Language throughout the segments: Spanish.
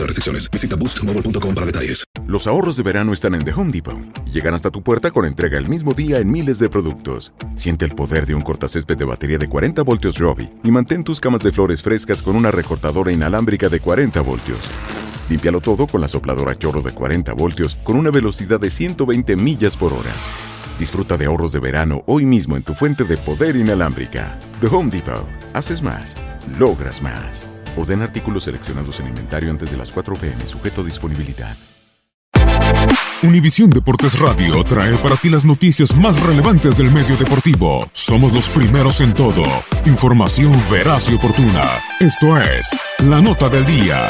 Visita boostmobile.com para detalles. Los ahorros de verano están en The Home Depot llegan hasta tu puerta con entrega el mismo día en miles de productos. Siente el poder de un cortacésped de batería de 40 voltios Robbie y mantén tus camas de flores frescas con una recortadora inalámbrica de 40 voltios. Límpialo todo con la sopladora chorro de 40 voltios con una velocidad de 120 millas por hora. Disfruta de ahorros de verano hoy mismo en tu fuente de poder inalámbrica. The Home Depot. Haces más, logras más. Orden artículos seleccionados en inventario antes de las 4 pm, sujeto a disponibilidad. Univisión Deportes Radio trae para ti las noticias más relevantes del medio deportivo. Somos los primeros en todo. Información veraz y oportuna. Esto es La Nota del Día.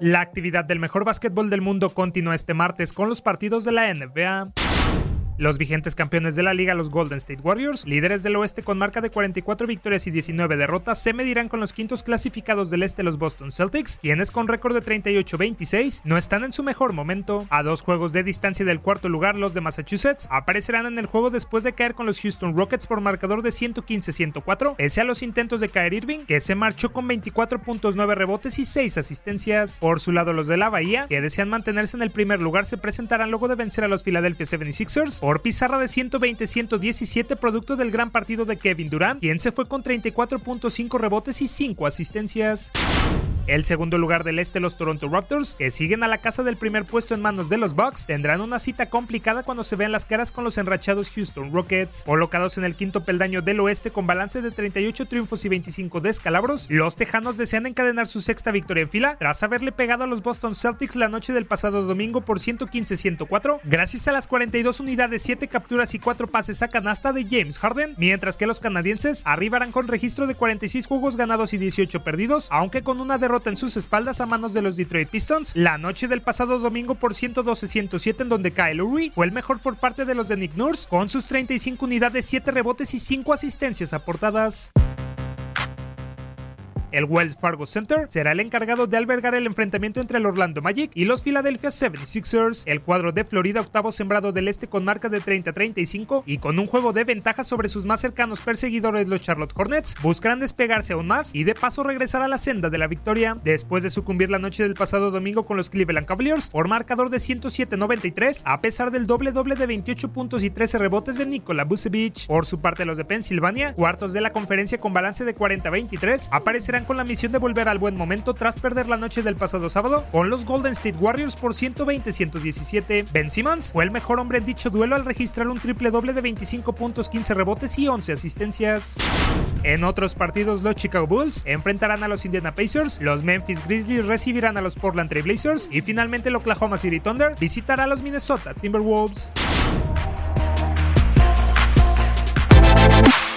La actividad del mejor básquetbol del mundo continúa este martes con los partidos de la NBA. Los vigentes campeones de la liga, los Golden State Warriors, líderes del oeste con marca de 44 victorias y 19 derrotas, se medirán con los quintos clasificados del este, los Boston Celtics, quienes con récord de 38-26 no están en su mejor momento. A dos juegos de distancia del cuarto lugar, los de Massachusetts aparecerán en el juego después de caer con los Houston Rockets por marcador de 115-104, pese a los intentos de caer Irving, que se marchó con 24.9 rebotes y 6 asistencias. Por su lado, los de la Bahía, que desean mantenerse en el primer lugar, se presentarán luego de vencer a los Philadelphia 76ers por pizarra de 120-117 producto del gran partido de Kevin Durant, quien se fue con 34.5 rebotes y 5 asistencias. El segundo lugar del este, los Toronto Raptors, que siguen a la casa del primer puesto en manos de los Bucks, tendrán una cita complicada cuando se vean las caras con los enrachados Houston Rockets. Colocados en el quinto peldaño del oeste con balance de 38 triunfos y 25 descalabros, los tejanos desean encadenar su sexta victoria en fila tras haberle pegado a los Boston Celtics la noche del pasado domingo por 115-104, gracias a las 42 unidades, 7 capturas y 4 pases a canasta de James Harden, mientras que los canadienses arribarán con registro de 46 juegos ganados y 18 perdidos, aunque con una derrota en sus espaldas a manos de los Detroit Pistons la noche del pasado domingo por 112-107 en donde Kyle Lowry fue el mejor por parte de los de Nick Nurse con sus 35 unidades, 7 rebotes y 5 asistencias aportadas. El Wells Fargo Center será el encargado de albergar el enfrentamiento entre el Orlando Magic y los Philadelphia 76ers. El cuadro de Florida, octavo sembrado del este con marca de 30-35 y con un juego de ventaja sobre sus más cercanos perseguidores, los Charlotte Hornets, buscarán despegarse aún más y de paso regresar a la senda de la victoria después de sucumbir la noche del pasado domingo con los Cleveland Cavaliers por marcador de 107-93 a pesar del doble doble de 28 puntos y 13 rebotes de Nikola Vucevic. Por su parte, los de Pensilvania, cuartos de la conferencia con balance de 40-23, aparecerán con la misión de volver al buen momento tras perder la noche del pasado sábado con los Golden State Warriors por 120-117. Ben Simmons fue el mejor hombre en dicho duelo al registrar un triple doble de 25 puntos, 15 rebotes y 11 asistencias. En otros partidos, los Chicago Bulls enfrentarán a los Indiana Pacers, los Memphis Grizzlies recibirán a los Portland Trail Blazers y finalmente el Oklahoma City Thunder visitará a los Minnesota Timberwolves.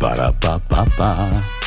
Ba-da-ba-ba-ba.